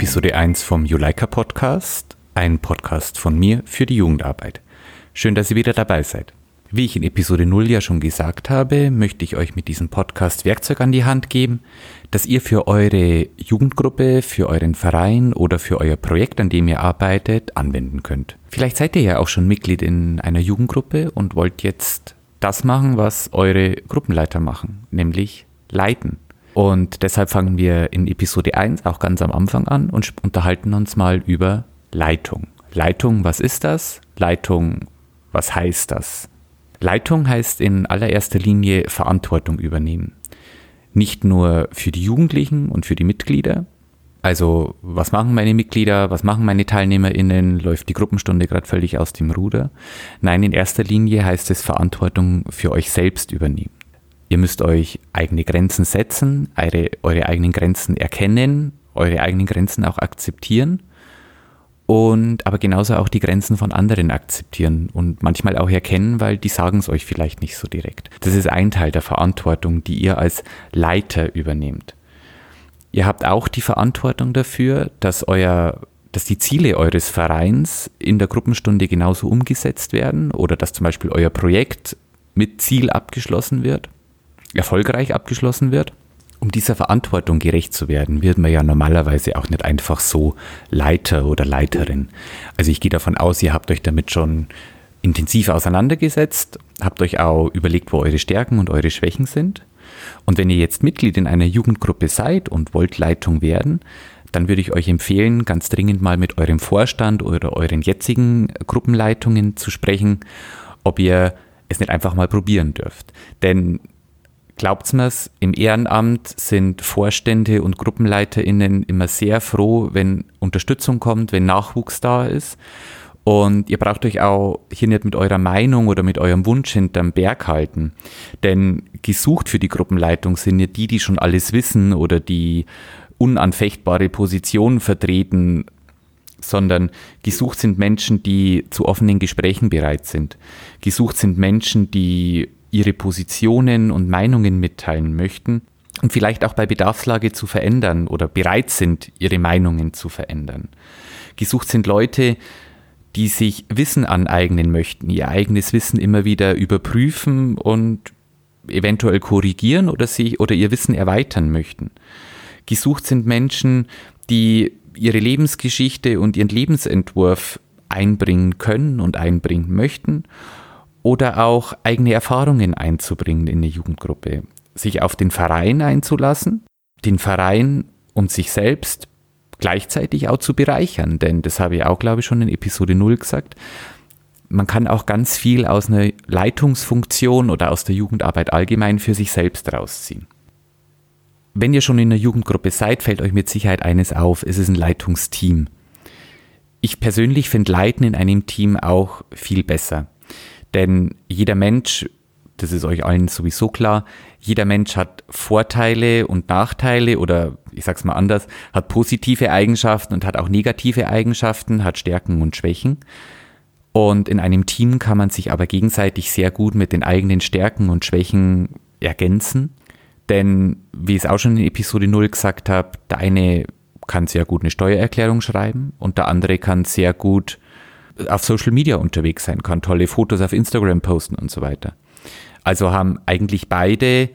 Episode 1 vom Juleika Podcast, ein Podcast von mir für die Jugendarbeit. Schön, dass ihr wieder dabei seid. Wie ich in Episode 0 ja schon gesagt habe, möchte ich euch mit diesem Podcast Werkzeug an die Hand geben, das ihr für eure Jugendgruppe, für euren Verein oder für euer Projekt, an dem ihr arbeitet, anwenden könnt. Vielleicht seid ihr ja auch schon Mitglied in einer Jugendgruppe und wollt jetzt das machen, was eure Gruppenleiter machen, nämlich leiten. Und deshalb fangen wir in Episode 1 auch ganz am Anfang an und unterhalten uns mal über Leitung. Leitung, was ist das? Leitung, was heißt das? Leitung heißt in allererster Linie Verantwortung übernehmen. Nicht nur für die Jugendlichen und für die Mitglieder. Also, was machen meine Mitglieder, was machen meine TeilnehmerInnen, läuft die Gruppenstunde gerade völlig aus dem Ruder? Nein, in erster Linie heißt es Verantwortung für euch selbst übernehmen. Ihr müsst euch eigene Grenzen setzen, eure, eure eigenen Grenzen erkennen, eure eigenen Grenzen auch akzeptieren und aber genauso auch die Grenzen von anderen akzeptieren und manchmal auch erkennen, weil die sagen es euch vielleicht nicht so direkt. Das ist ein Teil der Verantwortung, die ihr als Leiter übernehmt. Ihr habt auch die Verantwortung dafür, dass euer dass die Ziele eures Vereins in der Gruppenstunde genauso umgesetzt werden oder dass zum Beispiel euer Projekt mit Ziel abgeschlossen wird, erfolgreich abgeschlossen wird. Um dieser Verantwortung gerecht zu werden, wird man ja normalerweise auch nicht einfach so Leiter oder Leiterin. Also ich gehe davon aus, ihr habt euch damit schon intensiv auseinandergesetzt, habt euch auch überlegt, wo eure Stärken und eure Schwächen sind. Und wenn ihr jetzt Mitglied in einer Jugendgruppe seid und wollt Leitung werden, dann würde ich euch empfehlen, ganz dringend mal mit eurem Vorstand oder euren jetzigen Gruppenleitungen zu sprechen, ob ihr es nicht einfach mal probieren dürft. Denn Glaubt's mir's, im Ehrenamt sind Vorstände und GruppenleiterInnen immer sehr froh, wenn Unterstützung kommt, wenn Nachwuchs da ist. Und ihr braucht euch auch hier nicht mit eurer Meinung oder mit eurem Wunsch hinterm Berg halten. Denn gesucht für die Gruppenleitung sind ja die, die schon alles wissen oder die unanfechtbare Positionen vertreten, sondern gesucht sind Menschen, die zu offenen Gesprächen bereit sind. Gesucht sind Menschen, die ihre Positionen und Meinungen mitteilen möchten und vielleicht auch bei Bedarfslage zu verändern oder bereit sind, ihre Meinungen zu verändern. Gesucht sind Leute, die sich Wissen aneignen möchten, ihr eigenes Wissen immer wieder überprüfen und eventuell korrigieren oder sich oder ihr Wissen erweitern möchten. Gesucht sind Menschen, die ihre Lebensgeschichte und ihren Lebensentwurf einbringen können und einbringen möchten oder auch eigene Erfahrungen einzubringen in eine Jugendgruppe, sich auf den Verein einzulassen, den Verein und sich selbst gleichzeitig auch zu bereichern, denn das habe ich auch, glaube ich, schon in Episode 0 gesagt. Man kann auch ganz viel aus einer Leitungsfunktion oder aus der Jugendarbeit allgemein für sich selbst rausziehen. Wenn ihr schon in einer Jugendgruppe seid, fällt euch mit Sicherheit eines auf, es ist ein Leitungsteam. Ich persönlich finde Leiten in einem Team auch viel besser. Denn jeder Mensch, das ist euch allen sowieso klar, jeder Mensch hat Vorteile und Nachteile oder ich sag's mal anders, hat positive Eigenschaften und hat auch negative Eigenschaften, hat Stärken und Schwächen. Und in einem Team kann man sich aber gegenseitig sehr gut mit den eigenen Stärken und Schwächen ergänzen. Denn, wie ich es auch schon in Episode 0 gesagt habe, der eine kann sehr gut eine Steuererklärung schreiben und der andere kann sehr gut auf Social Media unterwegs sein kann, tolle Fotos auf Instagram posten und so weiter. Also haben eigentlich beide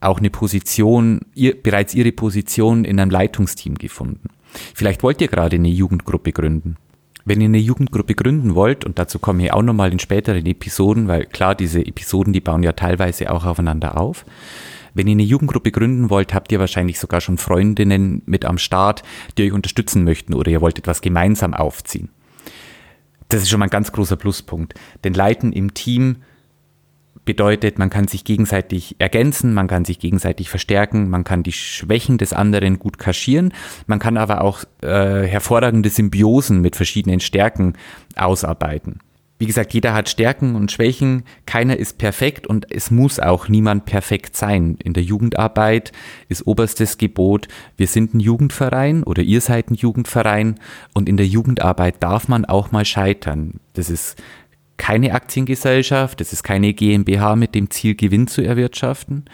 auch eine Position, ihr, bereits ihre Position in einem Leitungsteam gefunden. Vielleicht wollt ihr gerade eine Jugendgruppe gründen. Wenn ihr eine Jugendgruppe gründen wollt, und dazu komme ich auch nochmal in späteren Episoden, weil klar, diese Episoden, die bauen ja teilweise auch aufeinander auf. Wenn ihr eine Jugendgruppe gründen wollt, habt ihr wahrscheinlich sogar schon Freundinnen mit am Start, die euch unterstützen möchten oder ihr wollt etwas gemeinsam aufziehen. Das ist schon mal ein ganz großer Pluspunkt. Denn Leiten im Team bedeutet, man kann sich gegenseitig ergänzen, man kann sich gegenseitig verstärken, man kann die Schwächen des anderen gut kaschieren, man kann aber auch äh, hervorragende Symbiosen mit verschiedenen Stärken ausarbeiten. Wie gesagt, jeder hat Stärken und Schwächen, keiner ist perfekt und es muss auch niemand perfekt sein. In der Jugendarbeit ist oberstes Gebot, wir sind ein Jugendverein oder ihr seid ein Jugendverein und in der Jugendarbeit darf man auch mal scheitern. Das ist keine Aktiengesellschaft, das ist keine GmbH mit dem Ziel, Gewinn zu erwirtschaften.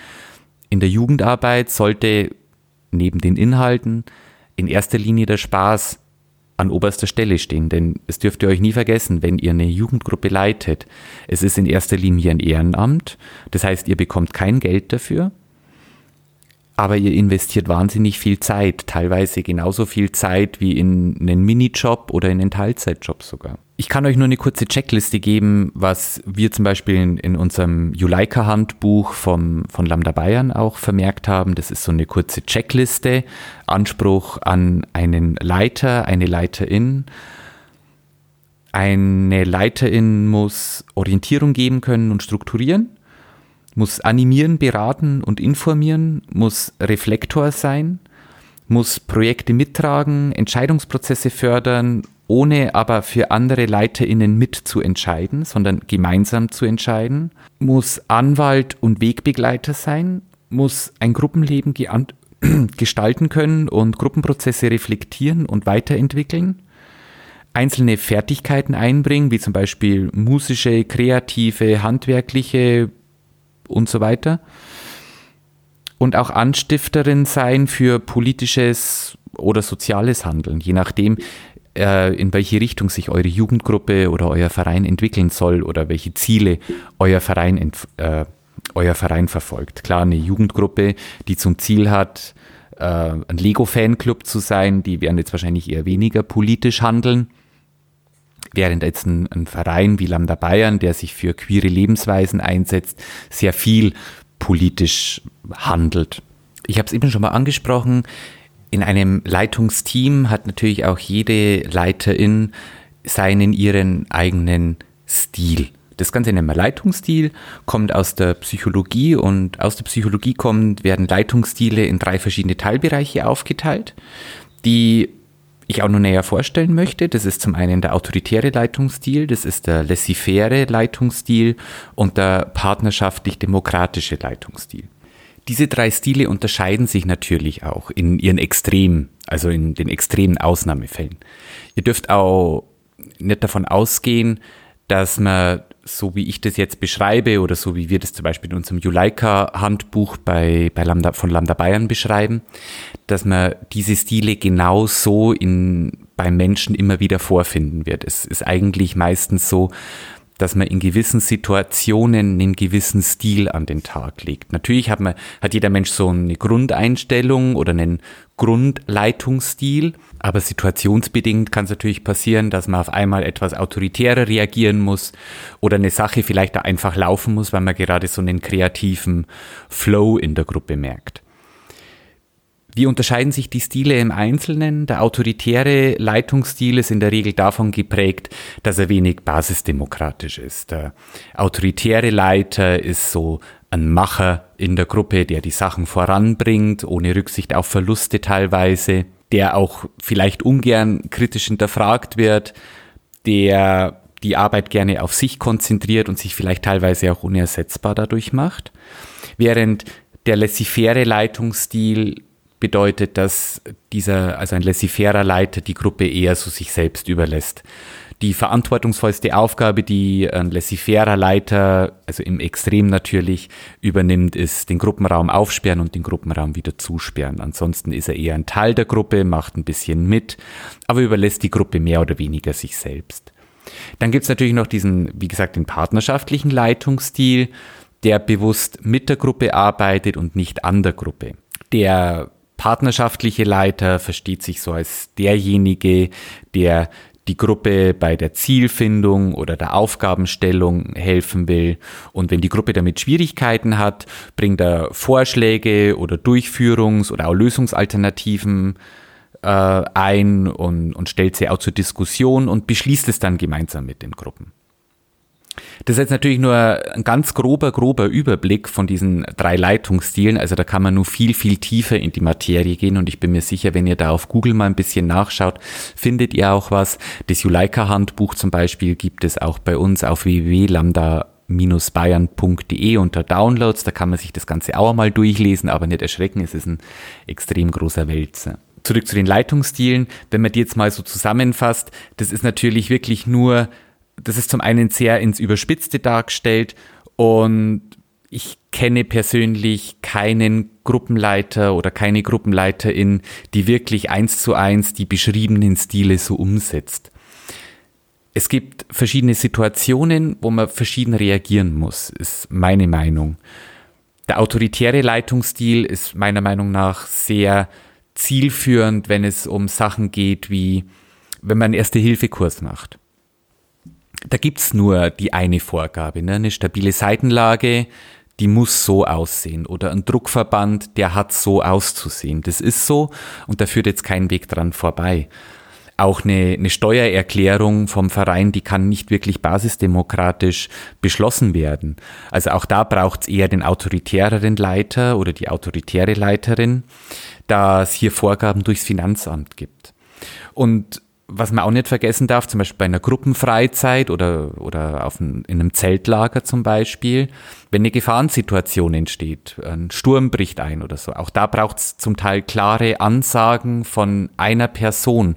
In der Jugendarbeit sollte neben den Inhalten in erster Linie der Spaß an oberster Stelle stehen. Denn es dürft ihr euch nie vergessen, wenn ihr eine Jugendgruppe leitet, es ist in erster Linie ein Ehrenamt. Das heißt, ihr bekommt kein Geld dafür, aber ihr investiert wahnsinnig viel Zeit, teilweise genauso viel Zeit wie in einen Minijob oder in einen Teilzeitjob sogar. Ich kann euch nur eine kurze Checkliste geben, was wir zum Beispiel in, in unserem Juleika-Handbuch von Lambda Bayern auch vermerkt haben. Das ist so eine kurze Checkliste. Anspruch an einen Leiter, eine Leiterin. Eine Leiterin muss Orientierung geben können und strukturieren, muss animieren, beraten und informieren, muss Reflektor sein, muss Projekte mittragen, Entscheidungsprozesse fördern ohne aber für andere LeiterInnen mitzuentscheiden, sondern gemeinsam zu entscheiden, muss Anwalt und Wegbegleiter sein, muss ein Gruppenleben gestalten können und Gruppenprozesse reflektieren und weiterentwickeln, einzelne Fertigkeiten einbringen, wie zum Beispiel musische, kreative, handwerkliche und so weiter. Und auch Anstifterin sein für politisches oder soziales Handeln, je nachdem, in welche Richtung sich eure Jugendgruppe oder euer Verein entwickeln soll oder welche Ziele euer Verein, äh, euer Verein verfolgt. Klar, eine Jugendgruppe, die zum Ziel hat, äh, ein Lego-Fanclub zu sein, die werden jetzt wahrscheinlich eher weniger politisch handeln. Während jetzt ein, ein Verein wie Lambda Bayern, der sich für queere Lebensweisen einsetzt, sehr viel politisch handelt. Ich habe es eben schon mal angesprochen, in einem Leitungsteam hat natürlich auch jede Leiterin seinen ihren eigenen Stil. Das Ganze nennen wir Leitungsstil, kommt aus der Psychologie und aus der Psychologie kommt, werden Leitungsstile in drei verschiedene Teilbereiche aufgeteilt, die ich auch noch näher vorstellen möchte. Das ist zum einen der autoritäre Leitungsstil, das ist der laissez-faire Leitungsstil und der partnerschaftlich-demokratische Leitungsstil. Diese drei Stile unterscheiden sich natürlich auch in ihren Extremen, also in den extremen Ausnahmefällen. Ihr dürft auch nicht davon ausgehen, dass man, so wie ich das jetzt beschreibe oder so wie wir das zum Beispiel in unserem Juleika-Handbuch bei, bei Lambda, von Lambda Bayern beschreiben, dass man diese Stile genau so in, beim Menschen immer wieder vorfinden wird. Es ist eigentlich meistens so, dass man in gewissen Situationen einen gewissen Stil an den Tag legt. Natürlich hat man, hat jeder Mensch so eine Grundeinstellung oder einen Grundleitungsstil, aber situationsbedingt kann es natürlich passieren, dass man auf einmal etwas autoritärer reagieren muss oder eine Sache vielleicht da einfach laufen muss, weil man gerade so einen kreativen Flow in der Gruppe merkt. Wie unterscheiden sich die Stile im Einzelnen? Der autoritäre Leitungsstil ist in der Regel davon geprägt, dass er wenig basisdemokratisch ist. Der autoritäre Leiter ist so ein Macher in der Gruppe, der die Sachen voranbringt, ohne Rücksicht auf Verluste teilweise, der auch vielleicht ungern kritisch hinterfragt wird, der die Arbeit gerne auf sich konzentriert und sich vielleicht teilweise auch unersetzbar dadurch macht. Während der laissez-faire Leitungsstil bedeutet, dass dieser, also ein laissez-faire Leiter die Gruppe eher so sich selbst überlässt. Die verantwortungsvollste Aufgabe, die ein laissez-faire Leiter, also im Extrem natürlich, übernimmt, ist den Gruppenraum aufsperren und den Gruppenraum wieder zusperren. Ansonsten ist er eher ein Teil der Gruppe, macht ein bisschen mit, aber überlässt die Gruppe mehr oder weniger sich selbst. Dann gibt es natürlich noch diesen, wie gesagt, den partnerschaftlichen Leitungsstil, der bewusst mit der Gruppe arbeitet und nicht an der Gruppe. Der partnerschaftliche Leiter versteht sich so als derjenige, der die Gruppe bei der Zielfindung oder der Aufgabenstellung helfen will. Und wenn die Gruppe damit Schwierigkeiten hat, bringt er Vorschläge oder Durchführungs- oder auch Lösungsalternativen äh, ein und, und stellt sie auch zur Diskussion und beschließt es dann gemeinsam mit den Gruppen. Das ist jetzt natürlich nur ein ganz grober, grober Überblick von diesen drei Leitungsstilen. Also da kann man nur viel, viel tiefer in die Materie gehen und ich bin mir sicher, wenn ihr da auf Google mal ein bisschen nachschaut, findet ihr auch was. Das Juleika-Handbuch zum Beispiel gibt es auch bei uns auf www.lambda bayern.de unter Downloads. Da kann man sich das Ganze auch mal durchlesen, aber nicht erschrecken, es ist ein extrem großer Wälzer. Zurück zu den Leitungsstilen. Wenn man die jetzt mal so zusammenfasst, das ist natürlich wirklich nur das ist zum einen sehr ins Überspitzte dargestellt und Ich kenne persönlich keinen Gruppenleiter oder keine Gruppenleiterin, die wirklich eins zu eins die beschriebenen Stile so umsetzt. Es gibt verschiedene Situationen, wo man verschieden reagieren muss, ist meine Meinung. Der autoritäre Leitungsstil ist meiner Meinung nach sehr zielführend, wenn es um Sachen geht, wie wenn man einen Erste-Hilfe-Kurs macht. Da gibt's nur die eine Vorgabe, ne? eine stabile Seitenlage, die muss so aussehen. Oder ein Druckverband, der hat so auszusehen. Das ist so und da führt jetzt kein Weg dran vorbei. Auch eine, eine Steuererklärung vom Verein, die kann nicht wirklich basisdemokratisch beschlossen werden. Also auch da braucht es eher den autoritäreren Leiter oder die autoritäre Leiterin, da es hier Vorgaben durchs Finanzamt gibt. Und was man auch nicht vergessen darf, zum Beispiel bei einer Gruppenfreizeit oder, oder auf ein, in einem Zeltlager zum Beispiel, wenn eine Gefahrensituation entsteht, ein Sturm bricht ein oder so, auch da braucht es zum Teil klare Ansagen von einer Person.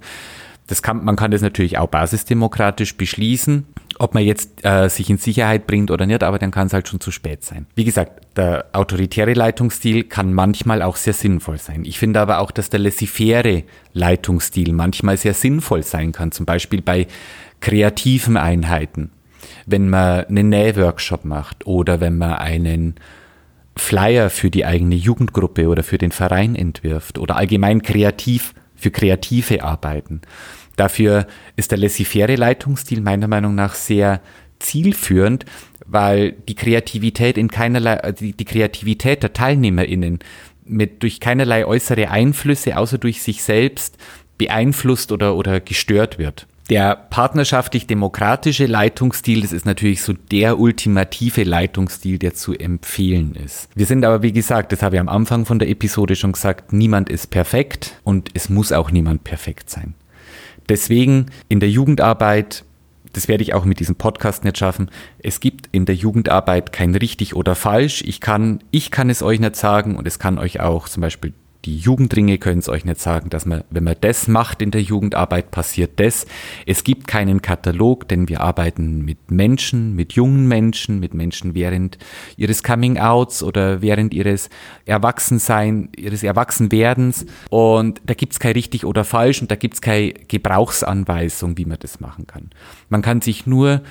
Das kann, man kann das natürlich auch basisdemokratisch beschließen, ob man jetzt äh, sich in Sicherheit bringt oder nicht, aber dann kann es halt schon zu spät sein. Wie gesagt, der autoritäre Leitungsstil kann manchmal auch sehr sinnvoll sein. Ich finde aber auch, dass der laissez-faire Leitungsstil manchmal sehr sinnvoll sein kann, zum Beispiel bei kreativen Einheiten, wenn man einen Nähworkshop macht oder wenn man einen Flyer für die eigene Jugendgruppe oder für den Verein entwirft oder allgemein kreativ für kreative Arbeiten. Dafür ist der laissez-faire Leitungsstil meiner Meinung nach sehr zielführend, weil die Kreativität in keinerlei, äh, die, Kreativität der TeilnehmerInnen mit durch keinerlei äußere Einflüsse außer durch sich selbst beeinflusst oder, oder gestört wird. Der partnerschaftlich-demokratische Leitungsstil, das ist natürlich so der ultimative Leitungsstil, der zu empfehlen ist. Wir sind aber, wie gesagt, das habe ich am Anfang von der Episode schon gesagt, niemand ist perfekt und es muss auch niemand perfekt sein. Deswegen in der Jugendarbeit, das werde ich auch mit diesem Podcast nicht schaffen, es gibt in der Jugendarbeit kein richtig oder falsch. Ich kann, ich kann es euch nicht sagen und es kann euch auch zum Beispiel die Jugendringe können es euch nicht sagen, dass man, wenn man das macht in der Jugendarbeit, passiert das. Es gibt keinen Katalog, denn wir arbeiten mit Menschen, mit jungen Menschen, mit Menschen während ihres Coming-outs oder während ihres Erwachsensein, ihres Erwachsenwerdens. Und da gibt es kein richtig oder falsch und da gibt es keine Gebrauchsanweisung, wie man das machen kann. Man kann sich nur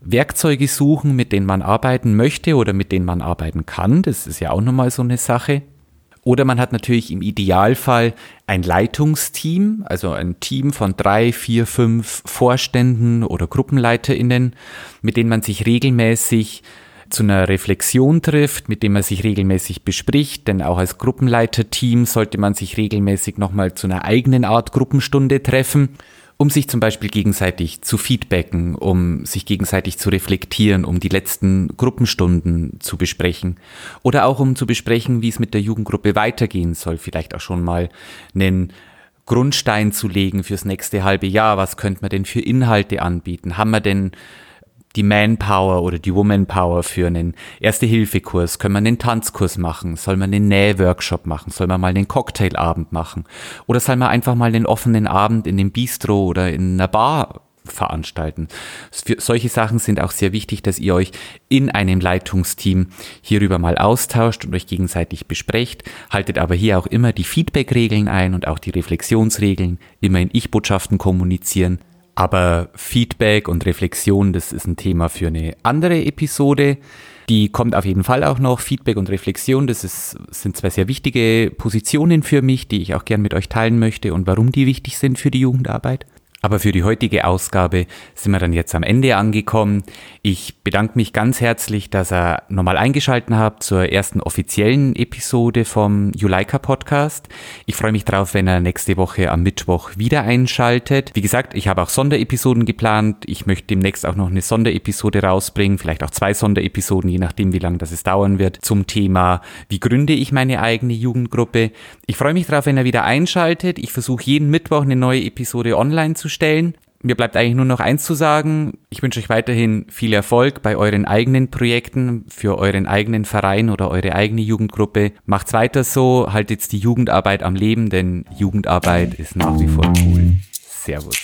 Werkzeuge suchen, mit denen man arbeiten möchte oder mit denen man arbeiten kann. Das ist ja auch nochmal so eine Sache. Oder man hat natürlich im Idealfall ein Leitungsteam, also ein Team von drei, vier, fünf Vorständen oder GruppenleiterInnen, mit denen man sich regelmäßig zu einer Reflexion trifft, mit dem man sich regelmäßig bespricht, denn auch als Gruppenleiterteam sollte man sich regelmäßig nochmal zu einer eigenen Art Gruppenstunde treffen um sich zum Beispiel gegenseitig zu feedbacken, um sich gegenseitig zu reflektieren, um die letzten Gruppenstunden zu besprechen oder auch um zu besprechen, wie es mit der Jugendgruppe weitergehen soll, vielleicht auch schon mal einen Grundstein zu legen fürs nächste halbe Jahr. Was könnte man denn für Inhalte anbieten? Haben wir denn die Manpower oder die Womanpower für einen Erste-Hilfe-Kurs? Können wir einen Tanzkurs machen? Soll man einen Nähworkshop machen? Soll man mal einen Cocktailabend machen? Oder soll man einfach mal einen offenen Abend in einem Bistro oder in einer Bar veranstalten. Für solche Sachen sind auch sehr wichtig, dass ihr euch in einem Leitungsteam hierüber mal austauscht und euch gegenseitig besprecht. Haltet aber hier auch immer die Feedback-Regeln ein und auch die Reflexionsregeln. Immer in Ich-Botschaften kommunizieren. Aber Feedback und Reflexion, das ist ein Thema für eine andere Episode. Die kommt auf jeden Fall auch noch. Feedback und Reflexion, das ist, sind zwei sehr wichtige Positionen für mich, die ich auch gern mit euch teilen möchte und warum die wichtig sind für die Jugendarbeit. Aber für die heutige Ausgabe sind wir dann jetzt am Ende angekommen. Ich bedanke mich ganz herzlich, dass ihr nochmal eingeschalten habt zur ersten offiziellen Episode vom Juleika Podcast. Ich freue mich drauf, wenn ihr nächste Woche am Mittwoch wieder einschaltet. Wie gesagt, ich habe auch Sonderepisoden geplant. Ich möchte demnächst auch noch eine Sonderepisode rausbringen, vielleicht auch zwei Sonderepisoden, je nachdem, wie lange das es dauern wird, zum Thema, wie gründe ich meine eigene Jugendgruppe. Ich freue mich drauf, wenn ihr wieder einschaltet. Ich versuche jeden Mittwoch eine neue Episode online zu stellen. Mir bleibt eigentlich nur noch eins zu sagen. Ich wünsche euch weiterhin viel Erfolg bei euren eigenen Projekten, für euren eigenen Verein oder eure eigene Jugendgruppe. Macht's weiter so, haltet die Jugendarbeit am Leben, denn Jugendarbeit ist nach wie vor cool. Servus.